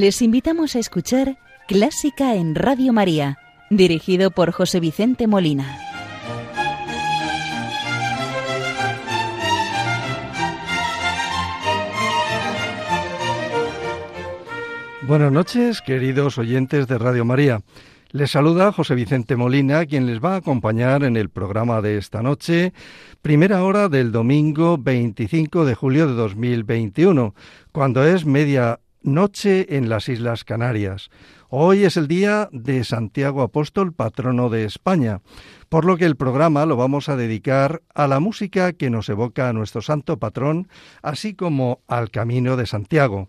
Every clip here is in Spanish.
Les invitamos a escuchar Clásica en Radio María, dirigido por José Vicente Molina. Buenas noches, queridos oyentes de Radio María. Les saluda José Vicente Molina, quien les va a acompañar en el programa de esta noche, primera hora del domingo 25 de julio de 2021, cuando es media Noche en las Islas Canarias. Hoy es el día de Santiago Apóstol, patrono de España, por lo que el programa lo vamos a dedicar a la música que nos evoca a nuestro santo patrón, así como al Camino de Santiago.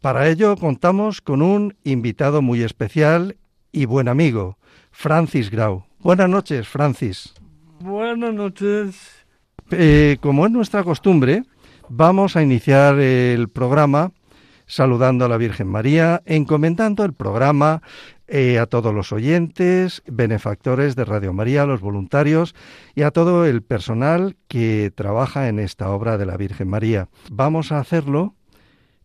Para ello contamos con un invitado muy especial y buen amigo, Francis Grau. Buenas noches, Francis. Buenas noches. Eh, como es nuestra costumbre, vamos a iniciar el programa saludando a la Virgen María, encomendando el programa eh, a todos los oyentes, benefactores de Radio María, los voluntarios y a todo el personal que trabaja en esta obra de la Virgen María. Vamos a hacerlo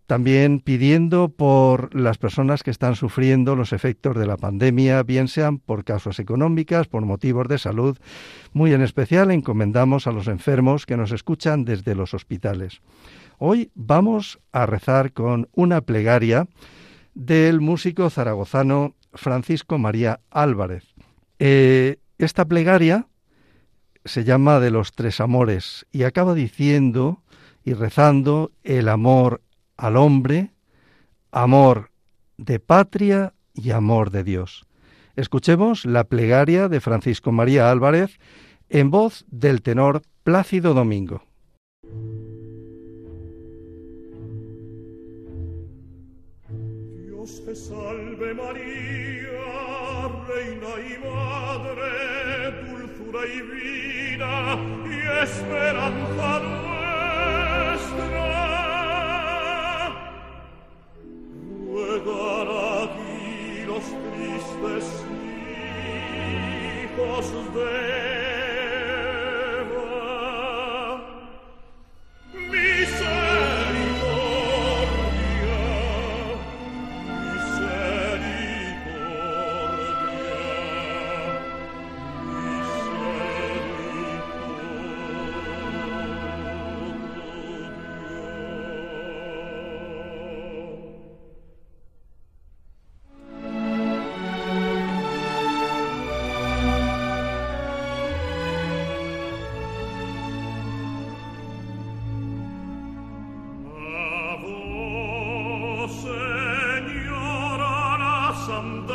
también pidiendo por las personas que están sufriendo los efectos de la pandemia, bien sean por causas económicas, por motivos de salud. Muy en especial encomendamos a los enfermos que nos escuchan desde los hospitales. Hoy vamos a rezar con una plegaria del músico zaragozano Francisco María Álvarez. Eh, esta plegaria se llama de los tres amores y acaba diciendo y rezando el amor al hombre, amor de patria y amor de Dios. Escuchemos la plegaria de Francisco María Álvarez en voz del tenor Plácido Domingo. te salve María, Reina y Madre, dulzura y vida y esperanza tristes hijos de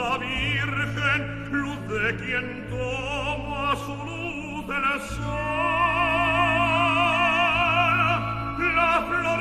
la Virgen, luz de quien toma su luz del sol, la flor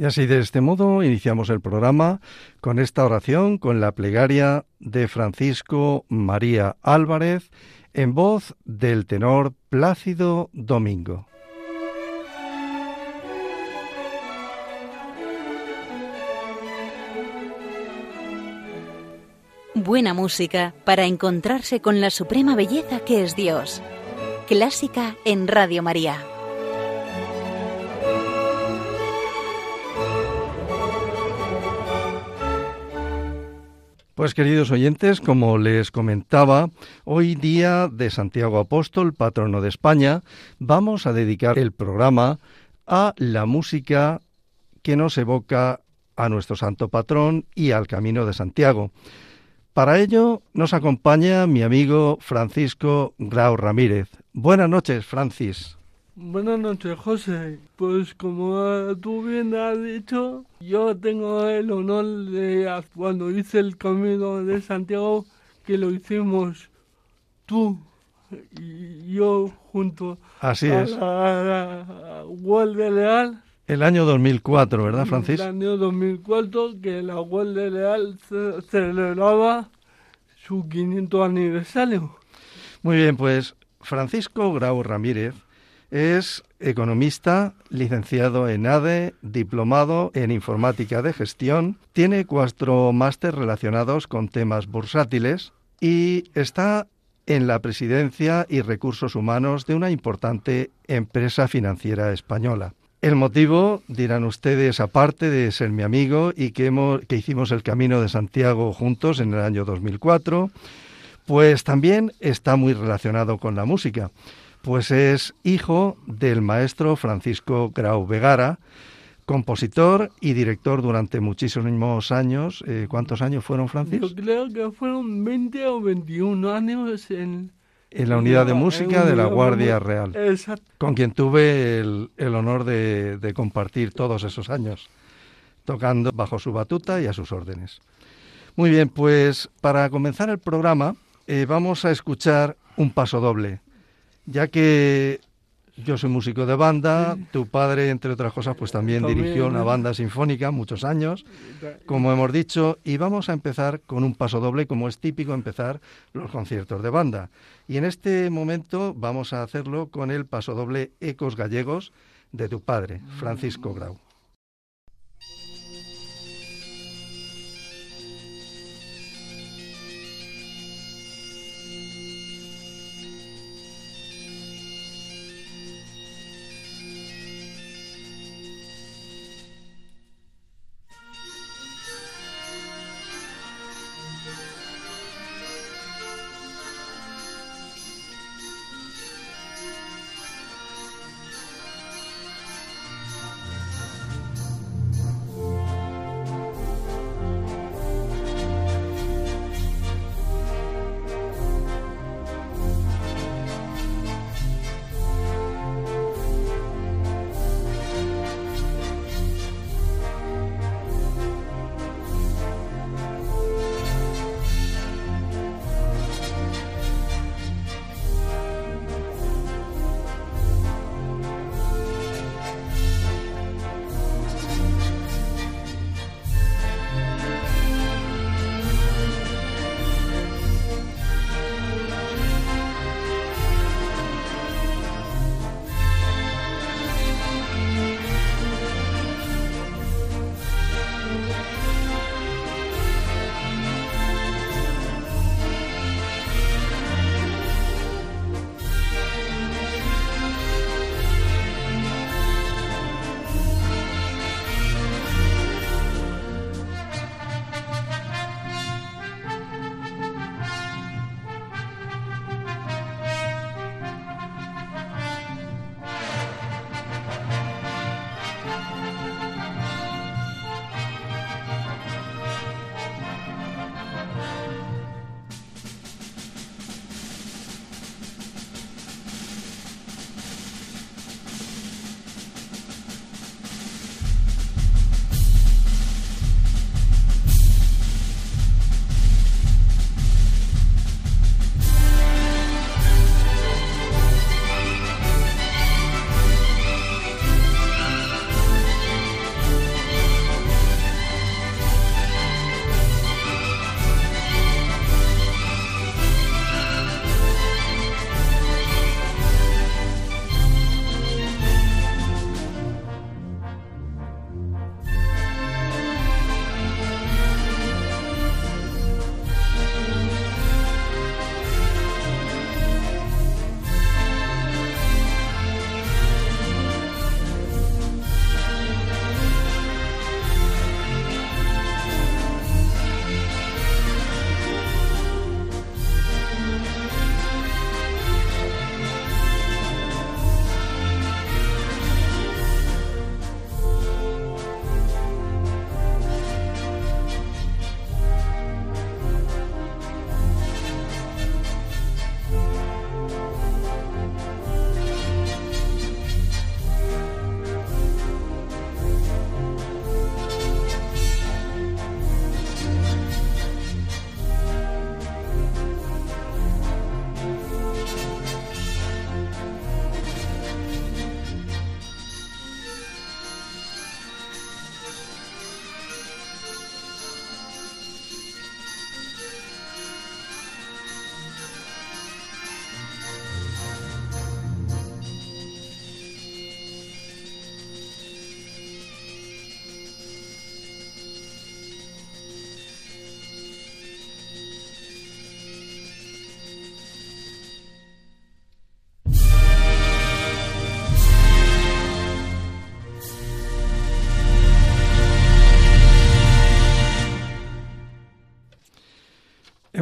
Y así de este modo iniciamos el programa con esta oración, con la plegaria de Francisco María Álvarez, en voz del tenor Plácido Domingo. Buena música para encontrarse con la suprema belleza que es Dios. Clásica en Radio María. Pues queridos oyentes, como les comentaba, hoy día de Santiago Apóstol, patrono de España, vamos a dedicar el programa a la música que nos evoca a nuestro santo patrón y al Camino de Santiago. Para ello nos acompaña mi amigo Francisco Grau Ramírez. Buenas noches, Francis. Buenas noches, José. Pues como tú bien has dicho, yo tengo el honor de cuando hice el camino de Santiago, que lo hicimos tú y yo junto Así a es. la Guardia Leal. El año 2004, ¿verdad, Francis? El año 2004, que la Guardia Leal ce- celebraba su 500 aniversario. Muy bien, pues Francisco Grau Ramírez es economista, licenciado en ADE, diplomado en informática de gestión, tiene cuatro másteres relacionados con temas bursátiles y está en la presidencia y recursos humanos de una importante empresa financiera española. El motivo, dirán ustedes, aparte de ser mi amigo y que, que hicimos el Camino de Santiago juntos en el año 2004, pues también está muy relacionado con la música, pues es hijo del maestro Francisco Grau Vegara, compositor y director durante muchísimos años. Eh, ¿Cuántos años fueron, Francis? Yo creo que fueron 20 o 21 años en... En la unidad de música de la Guardia Real, Exacto. con quien tuve el, el honor de, de compartir todos esos años, tocando bajo su batuta y a sus órdenes. Muy bien, pues para comenzar el programa eh, vamos a escuchar un paso doble, ya que yo soy músico de banda, tu padre, entre otras cosas, pues también, dirigió una banda sinfónica muchos años, como hemos dicho, y vamos a empezar con un paso doble, como es típico empezar los conciertos de banda. Y en este momento vamos a hacerlo con el paso doble Ecos Gallegos de tu padre, Francisco Grau.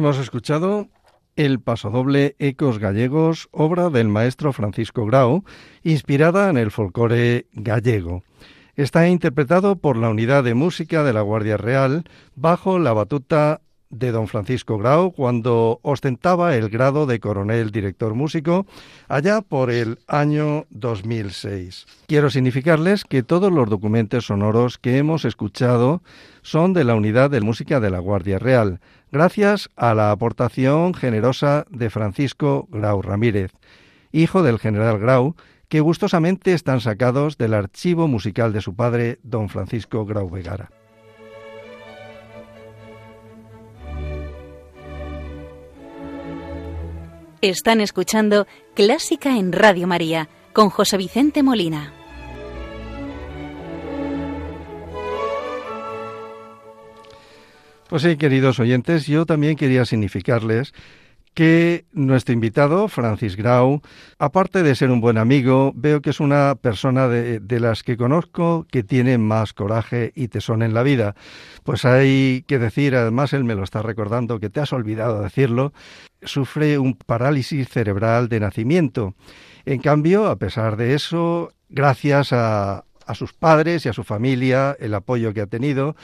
Hemos escuchado el pasodoble Ecos Gallegos, obra del maestro Francisco Grau, inspirada en el folclore gallego. Está interpretado por la Unidad de Música de la Guardia Real bajo la batuta de don Francisco Grau cuando ostentaba el grado de coronel director músico allá por el año 2006. Quiero significarles que todos los documentos sonoros que hemos escuchado son de la Unidad de Música de la Guardia Real, gracias a la aportación generosa de Francisco Grau Ramírez, hijo del general Grau, que gustosamente están sacados del archivo musical de su padre, don Francisco Grau Vegara. Están escuchando Clásica en Radio María con José Vicente Molina. Pues sí, queridos oyentes, yo también quería significarles que nuestro invitado, Francis Grau, aparte de ser un buen amigo, veo que es una persona de, las que conozco que tiene más coraje y tesón en la vida. Pues hay que decir, además él me lo está recordando, que te has olvidado decirlo, sufre un parálisis cerebral de nacimiento. En cambio, a pesar de eso, gracias a, a sus padres y a su familia, el apoyo que ha tenido,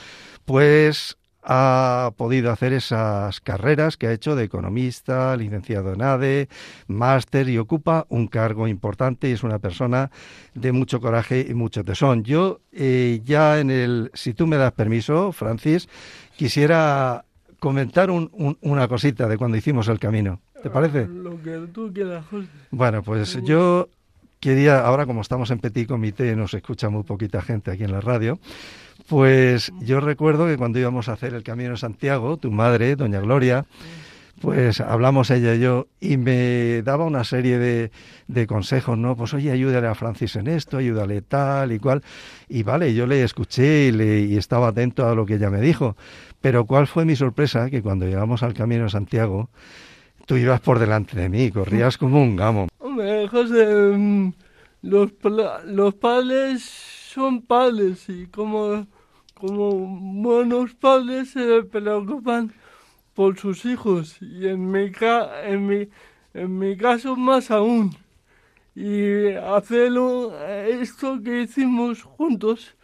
pues ha podido hacer esas carreras que ha hecho de economista, licenciado en ADE, máster y ocupa un cargo importante y es una persona de mucho coraje y mucho tesón. Yo eh, ya en el, si tú me das permiso, Francis, quisiera comentar una cosita de cuando hicimos el camino. ¿Te parece? Ah, lo que tú quieras, José. Bueno, pues yo quería, ahora como estamos en Petit Comité, nos escucha muy poquita gente aquí en la radio, pues yo recuerdo que cuando íbamos a hacer el Camino de Santiago, tu madre, doña Gloria, pues hablamos ella y yo y me daba una serie de, de, consejos, ¿no? Pues oye, ayúdale a Francis en esto, ayúdale tal y cual. Y vale, yo le escuché y, estaba atento a lo que ella me dijo. Pero cuál fue mi sorpresa, que cuando llegamos al Camino de Santiago, tú ibas por delante de mí, corrías como un gamo. Hombre, José, mm, los, los padres son padres y como como buenos padres se preocupan por sus hijos y en mi, en mi, en mi caso más aún. Y hacerlo, esto que hicimos juntos,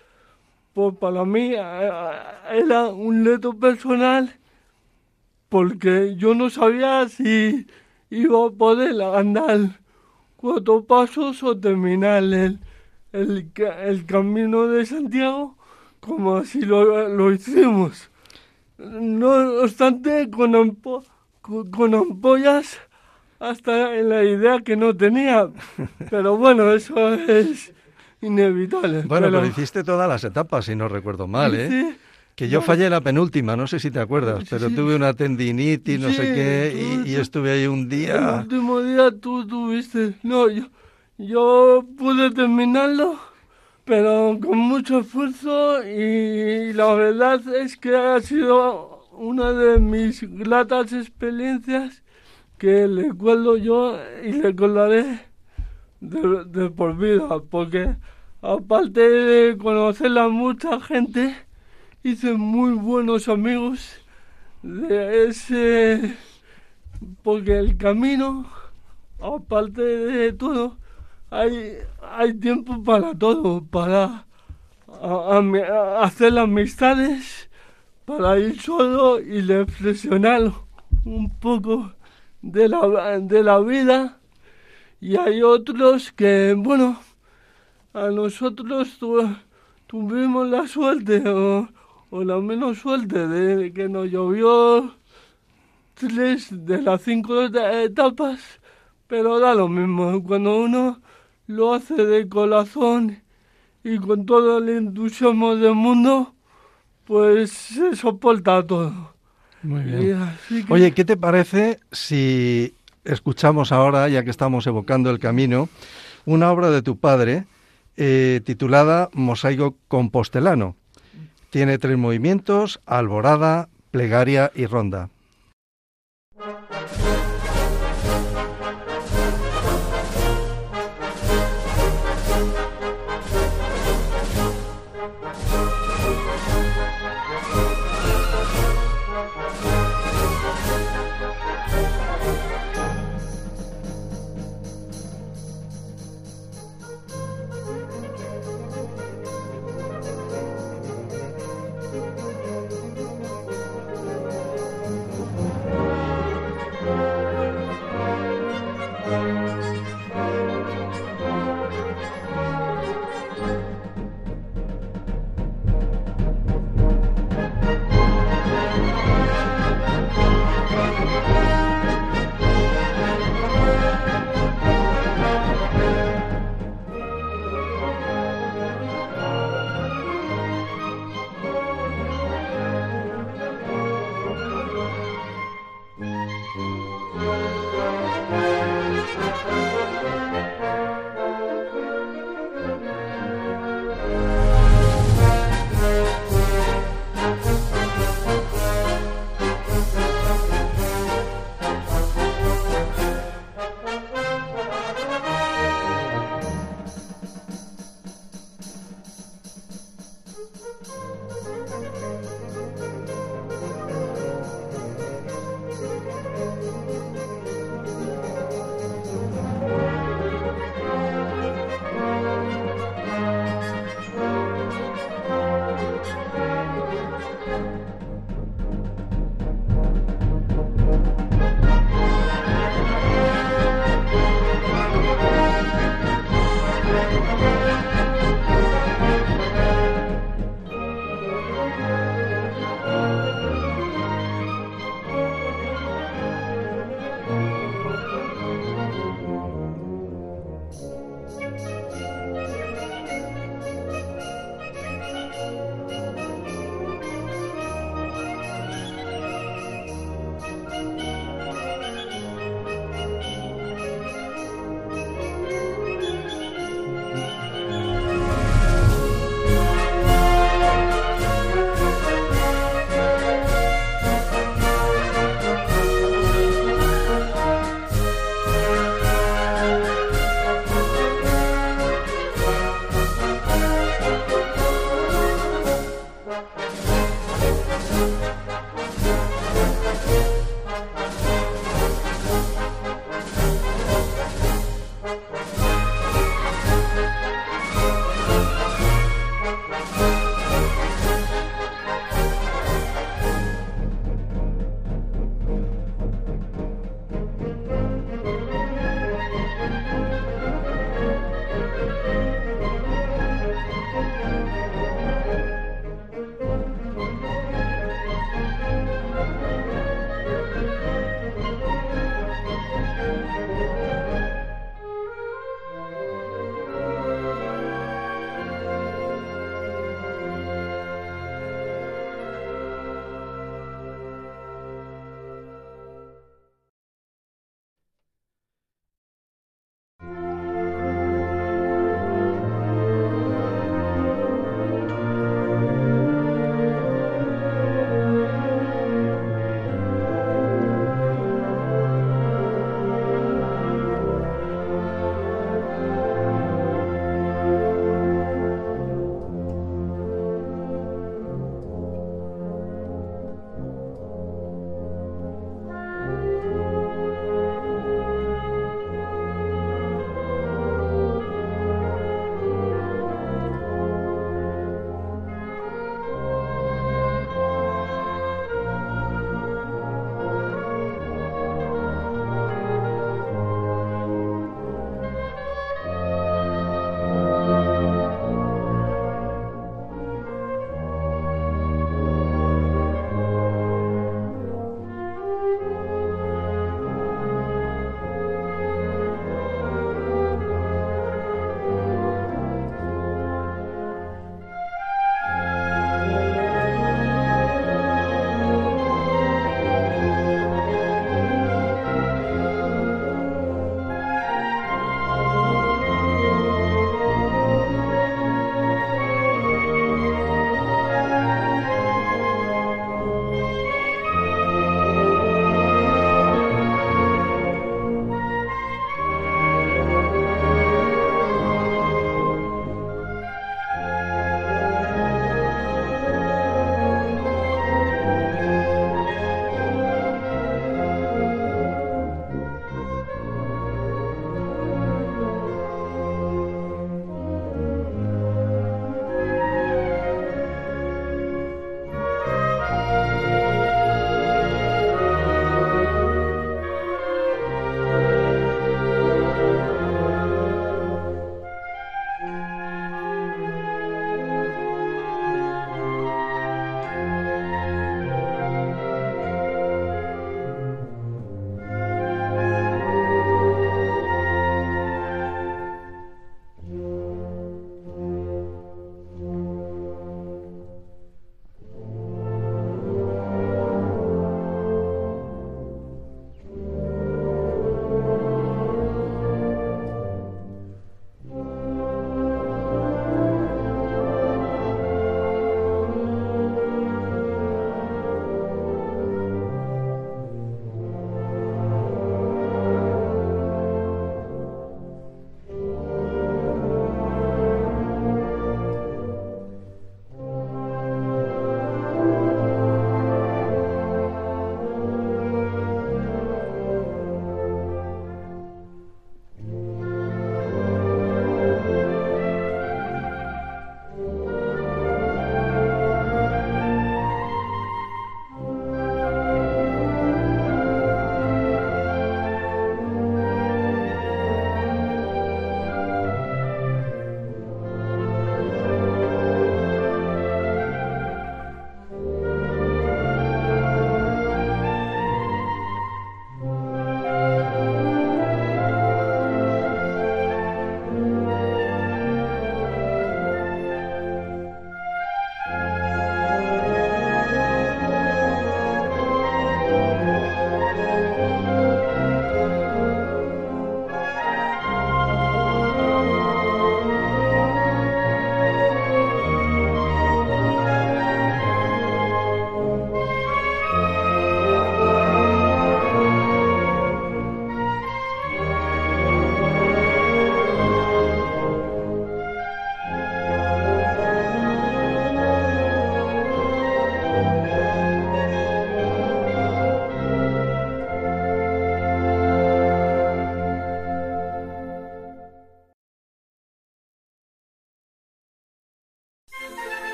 pues para mí era un reto personal porque yo no sabía si iba a poder andar cuatro pasos o terminar el, el, el camino de Santiago como así lo, hicimos. No obstante, con, con, ampollas hasta en la idea que no tenía. Pero bueno, eso es inevitable. Bueno, pero, hiciste todas las etapas, si no recuerdo mal, ¿eh? Que yo fallé la penúltima, no sé si te acuerdas, pero tuve una tendinitis, no sé qué, y, estuve ahí un día. El último día tú tuviste. No, yo, yo pude terminarlo pero con mucho esfuerzo y la verdad es que ha sido una de mis gratas experiencias que recuerdo yo y recordaré de, por vida, porque aparte de conocer a mucha gente, hice muy buenos amigos de ese, porque el camino, aparte de todo, hay, hay tiempo para todo, para hacer amistades, para ir solo y reflexionar un poco de la, de la vida. Y hay otros que, bueno, a nosotros tuvimos la suerte o, o, la menos suerte de que nos llovió tres de las cinco etapas, pero da lo mismo. Cuando uno lo hace de corazón y con todo el entusiasmo del mundo, pues se soporta todo. Muy bien. Oye, ¿qué te parece si escuchamos ahora, ya que estamos evocando el camino, una obra de tu padre eh, titulada Mosaico Compostelano? Tiene tres movimientos, alborada, plegaria y ronda.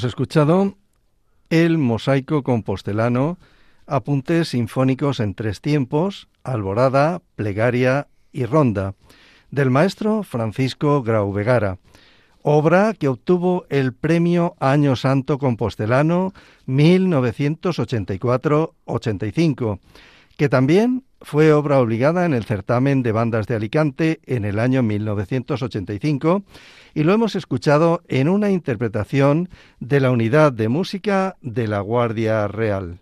Hemos escuchado el mosaico compostelano, apuntes sinfónicos en tres tiempos, alborada, plegaria y ronda, del maestro Francisco Grau Vegara, obra que obtuvo el premio Año Santo Compostelano 1984-85, que también fue obra obligada en el certamen de bandas de Alicante en el año 1985 y lo hemos escuchado en una interpretación de la unidad de música de la Guardia Real.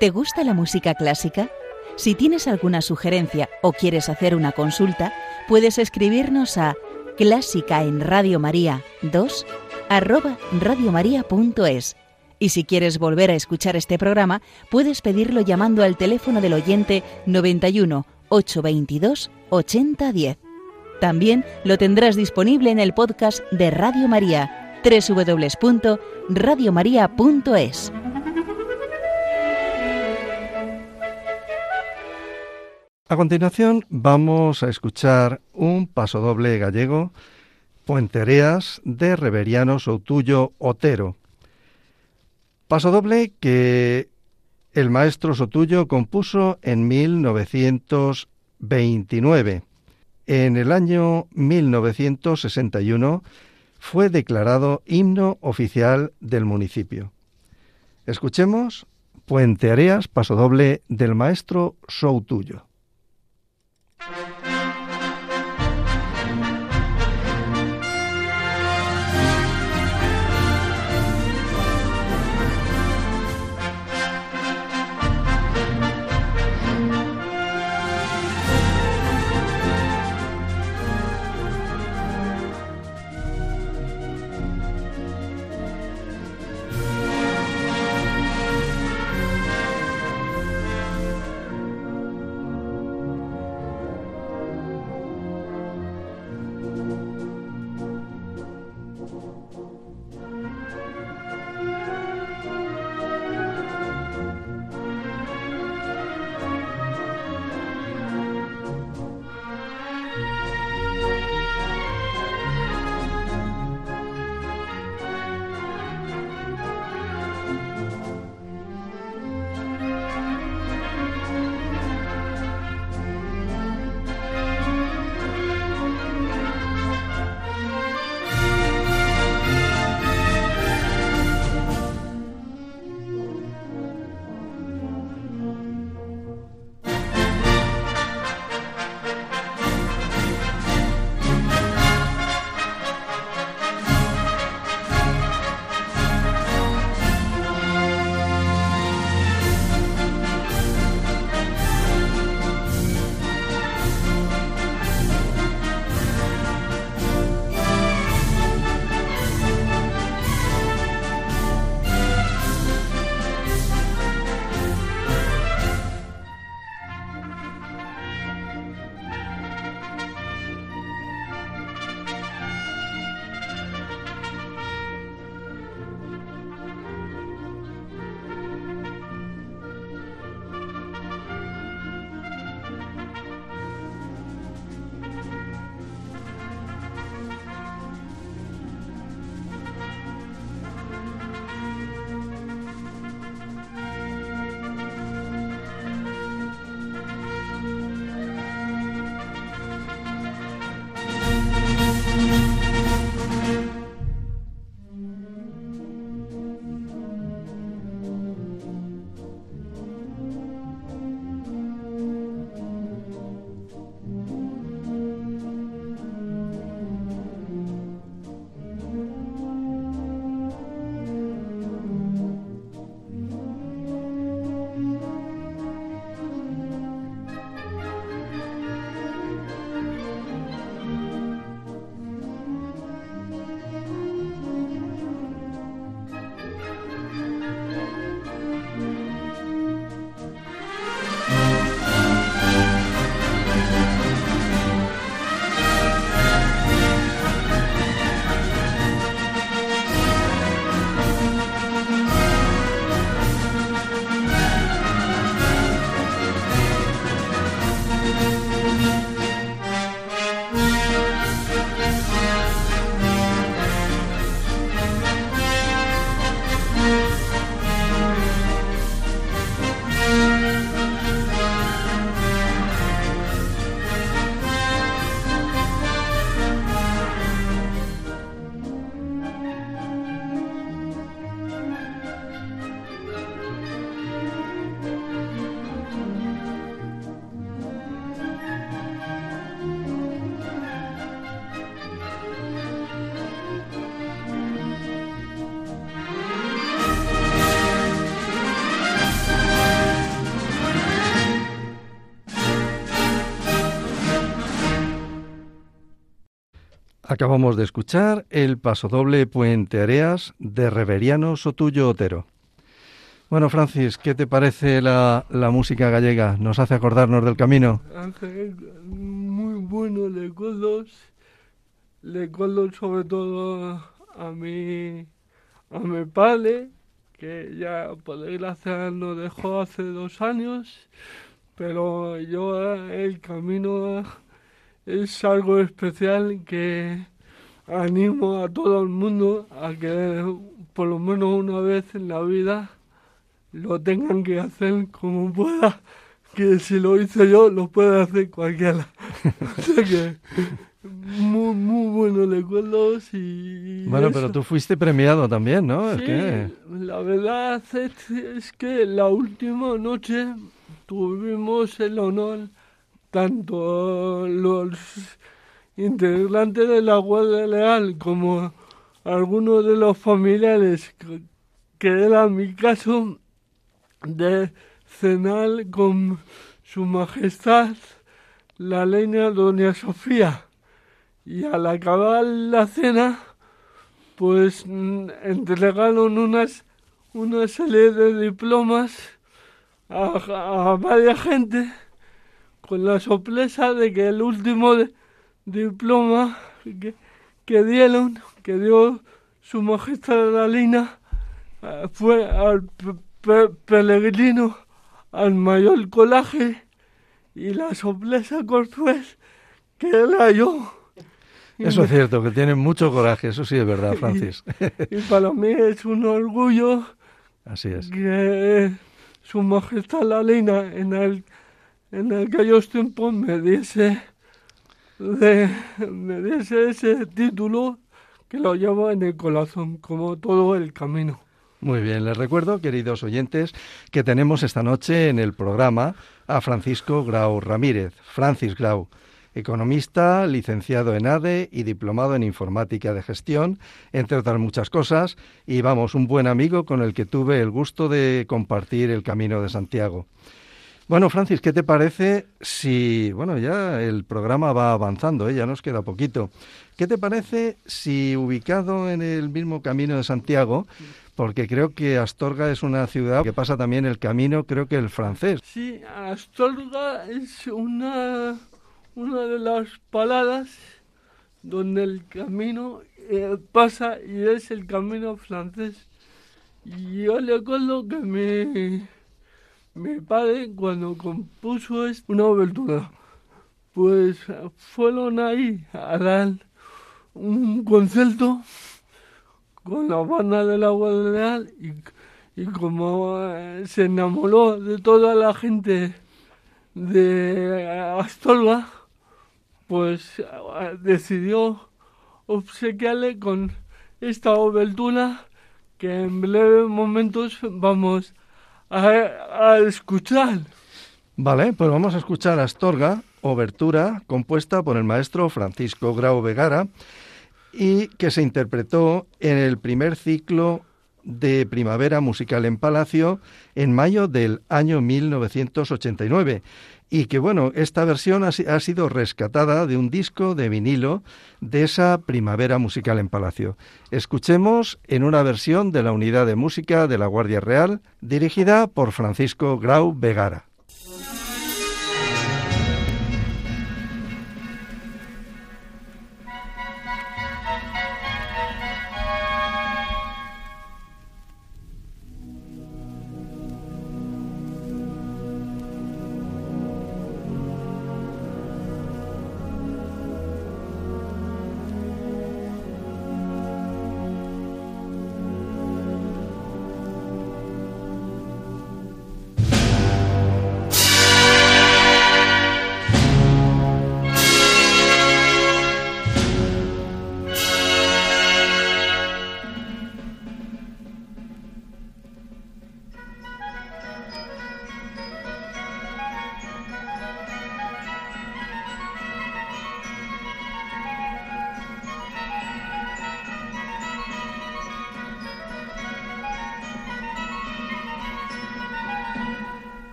¿Te gusta la música clásica? Si tienes alguna sugerencia o quieres hacer una consulta, puedes escribirnos a clásica en Radio María 2 arroba radiomaria.es. Y si quieres volver a escuchar este programa, puedes pedirlo llamando al teléfono del oyente 91 822 8010. También lo tendrás disponible en el podcast de Radio María, www.radiomaria.es. A continuación vamos a escuchar un pasodoble gallego, Puentereas de Reveriano Soutullo Otero. Pasodoble que el maestro Sotuyo compuso en 1929 en el año 1961 fue declarado himno oficial del municipio. Escuchemos Puente Areas, pasodoble del maestro Soutuyo. Acabamos de escuchar el pasodoble Puente Areas de Reveriano Sotuyo Otero. Bueno, Francis, ¿qué te parece la, la música gallega? ¿Nos hace acordarnos del camino? Hace muy buenos recuerdos, recuerdos sobre todo a mi, a mi padre, que ya por desgracia nos dejó hace dos años, pero yo el camino es algo especial que animo a todo el mundo a que por lo menos una vez en la vida lo tengan que hacer como pueda, que si lo hice yo lo puede hacer cualquiera. o sea que muy, muy buenos recuerdos y... Bueno, pero tú fuiste premiado también, ¿no? Sí, la verdad es, es que la última noche tuvimos el honor tanto los integrantes de la Guardia Leal como algunos de los familiares, que, era mi caso, de cenar con su majestad la leña doña Sofía. Y al acabar la cena, pues entregaron unas, una serie de diplomas a, a varias gente con la sorpresa de que el último diploma que, dieron, que dio su majestad la Lina, eh, fue al peregrino, al mayor colaje, y la sorpresa fue que era yo. Eso es cierto, que tienen mucho coraje, eso sí es verdad, Francis. y, para mí es un orgullo Así es. que su majestad la Lina en el en aquellos tiempos me de, me ese título que lo llevo en el corazón, como todo el camino. Muy bien, les recuerdo, queridos oyentes, que tenemos esta noche en el programa a Francisco Grau Ramírez, Francis Grau, economista, licenciado en ADE y diplomado en informática de gestión, entre otras muchas cosas, y vamos, un buen amigo con el que tuve el gusto de compartir el Camino de Santiago. Bueno, Francis, ¿qué te parece si, bueno, ya el programa va avanzando, ¿eh? ya nos queda poquito. ¿Qué te parece si ubicado en el mismo camino de Santiago, porque creo que Astorga es una ciudad que pasa también el camino, creo que el francés. Sí, Astorga es una, una de las palabras donde el camino eh, pasa y es el camino francés. Y yo le acuerdo que me mi padre cuando compuso una obertura, pues fueron ahí a dar un concierto con la banda de la Guardia y, como eh, se enamoró de toda la gente de Astorga, pues eh, decidió obsequiarle con esta obertura que en breves momentos vamos a, escuchar. Vale, pues vamos a escuchar Astorga, obertura compuesta por el maestro Francisco Grau Vegara y que se interpretó en el primer ciclo de Primavera Musical en Palacio en mayo del año 1989 y que bueno, esta versión ha, sido rescatada de un disco de vinilo de esa primavera musical en Palacio. Escuchemos en una versión de la Unidad de Música de la Guardia Real, dirigida por Francisco Grau Vegara.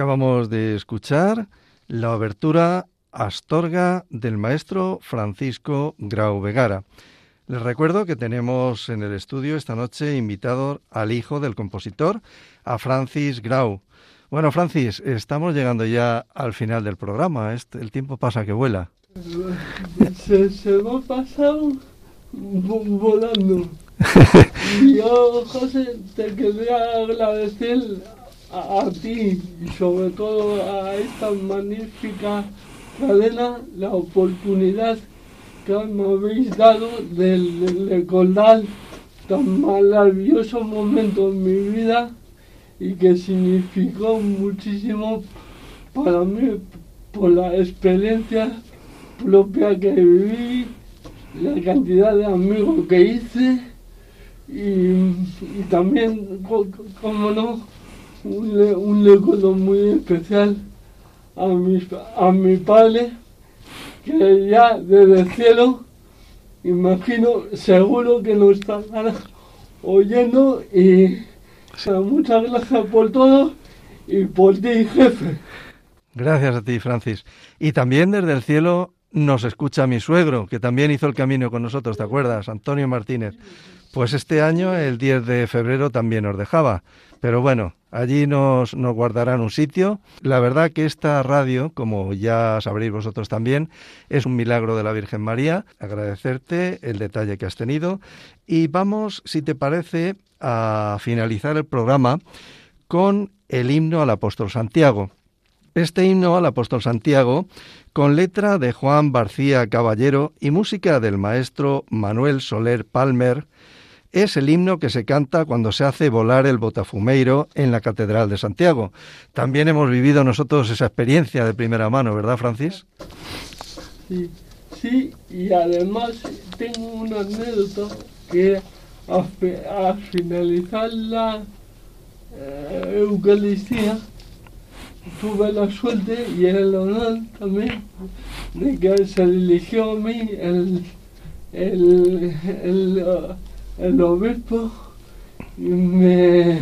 Acabamos de escuchar la obertura Astorga del maestro Francisco Grau Vegara. Les recuerdo que tenemos en el estudio esta noche invitado al hijo del compositor, a Francis Grau. Bueno, Francis, estamos llegando ya al final del programa. Este, el tiempo pasa que vuela. Se, se me ha pasado volando. Yo, José, te quería agradecer a, ti y sobre todo a esta magnífica cadena la oportunidad que me habéis dado de, recordar tan maravilloso momento en mi vida y que significó muchísimo para mí por la experiencia propia que viví, la cantidad de amigos que hice y, y también, como no, un, un muy especial a mi, a padre, que ya desde el cielo, imagino, seguro que nos estará oyendo y muchas gracias por todo y por ti, jefe. Gracias a ti, Francis. Y también desde el cielo nos escucha mi suegro, que también hizo el camino con nosotros, ¿te acuerdas? Antonio Martínez. Pues este año, el 10 de febrero, también nos dejaba. Pero bueno, allí nos, nos guardarán un sitio. La verdad que esta radio, como ya sabréis vosotros también, es un milagro de la Virgen María. Agradecerte el detalle que has tenido. Y vamos, si te parece, a finalizar el programa con el himno al apóstol Santiago. Este himno al apóstol Santiago, con letra de Juan García Caballero y música del maestro Manuel Soler Palmer, es el himno que se canta cuando se hace volar el botafumeiro en la Catedral de Santiago. También hemos vivido nosotros esa experiencia de primera mano, ¿verdad, Francis? Sí, sí y además tengo una anécdota que a, finalizar la eh, Eucaristía tuve la suerte y el honor también de que se eligió a mí el, el el obispo me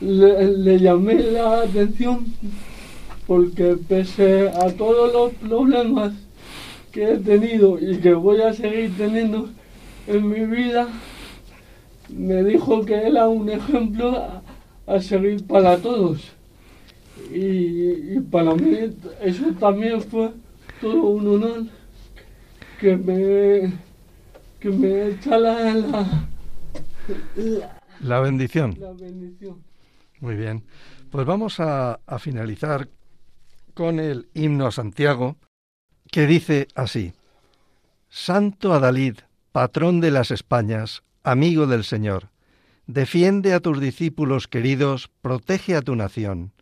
le, llamé la atención porque pese a todos los problemas que he tenido y que voy a seguir teniendo en mi vida, me dijo que era un ejemplo a, seguir para todos. Y, para mí eso también fue todo un honor que me que me echa la, la, bendición. La bendición. Muy bien. Pues vamos a, a finalizar con el himno a Santiago, que dice así. Santo Adalid, patrón de las Españas, amigo del Señor, defiende a tus discípulos queridos, protege a tu nación.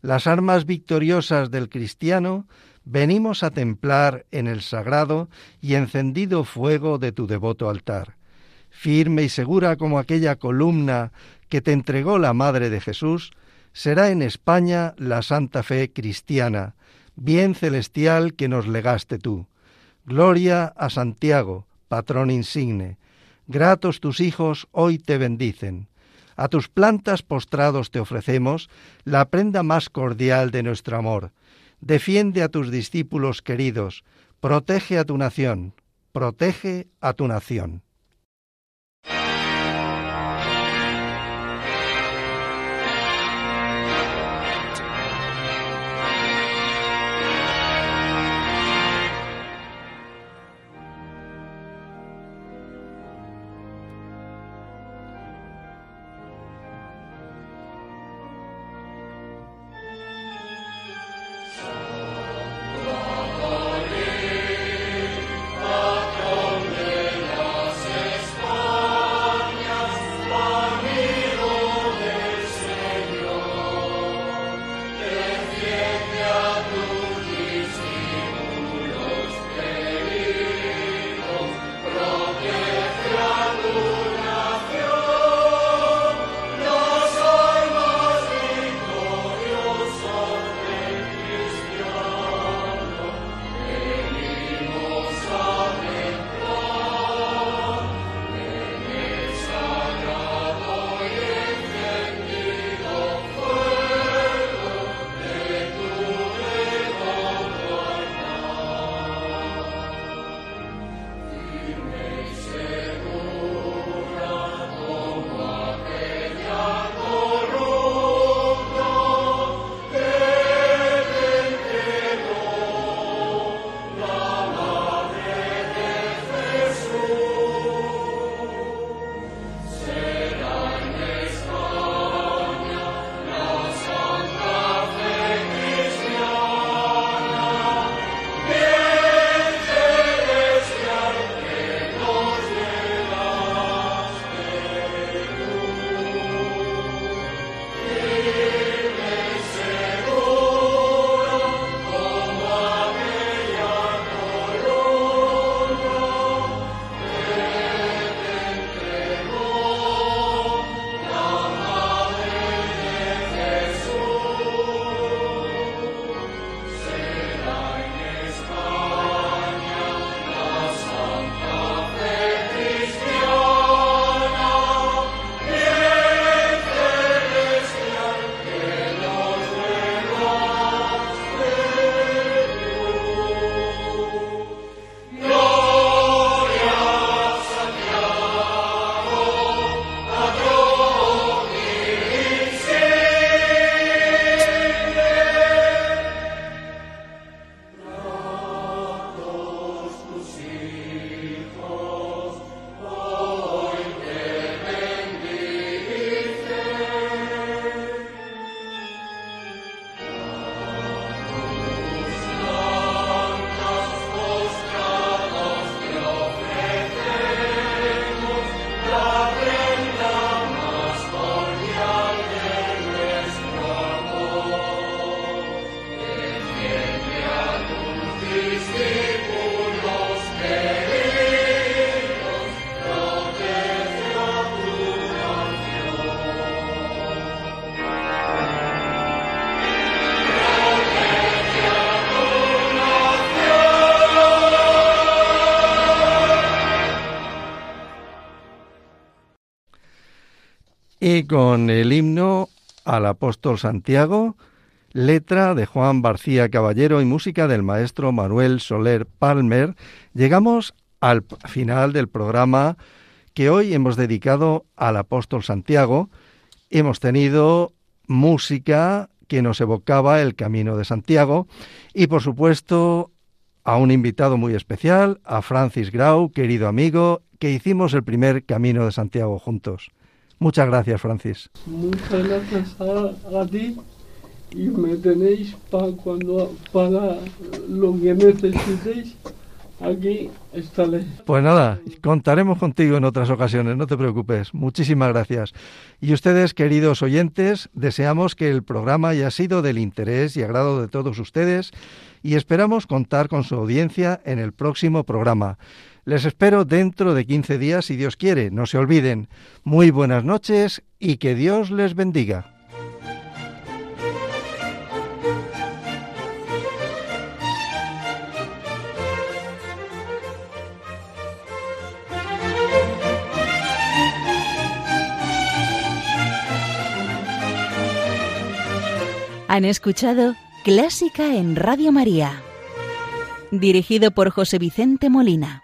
Las armas victoriosas del cristiano venimos a templar en el sagrado y encendido fuego de tu devoto altar. Firme y segura como aquella columna que te entregó la Madre de Jesús, será en España la santa fe cristiana, bien celestial que nos legaste tú. Gloria a Santiago, patrón insigne. Gratos tus hijos hoy te bendicen. A tus plantas postrados te ofrecemos la prenda más cordial de nuestro amor Defiende a tus discípulos queridos, protege a tu nación, protege a tu nación. Y con el himno al apóstol Santiago, letra de Juan García Caballero y música del maestro Manuel Soler Palmer, llegamos al final del programa que hoy hemos dedicado al apóstol Santiago. Hemos tenido música que nos evocaba el camino de Santiago y por supuesto a un invitado muy especial, a Francis Grau, querido amigo, que hicimos el primer camino de Santiago juntos. Muchas gracias, Francis. Muchas gracias a, ti y me tenéis para cuando para lo que necesitéis. Aquí estaré. Pues nada, contaremos contigo en otras ocasiones, no te preocupes. Muchísimas gracias. Y ustedes, queridos oyentes, deseamos que el programa haya sido del interés y agrado de todos ustedes y esperamos contar con su audiencia en el próximo programa. Les espero dentro de 15 días si Dios quiere. No se olviden. Muy buenas noches y que Dios les bendiga. Han escuchado Clásica en Radio María, dirigido por José Vicente Molina.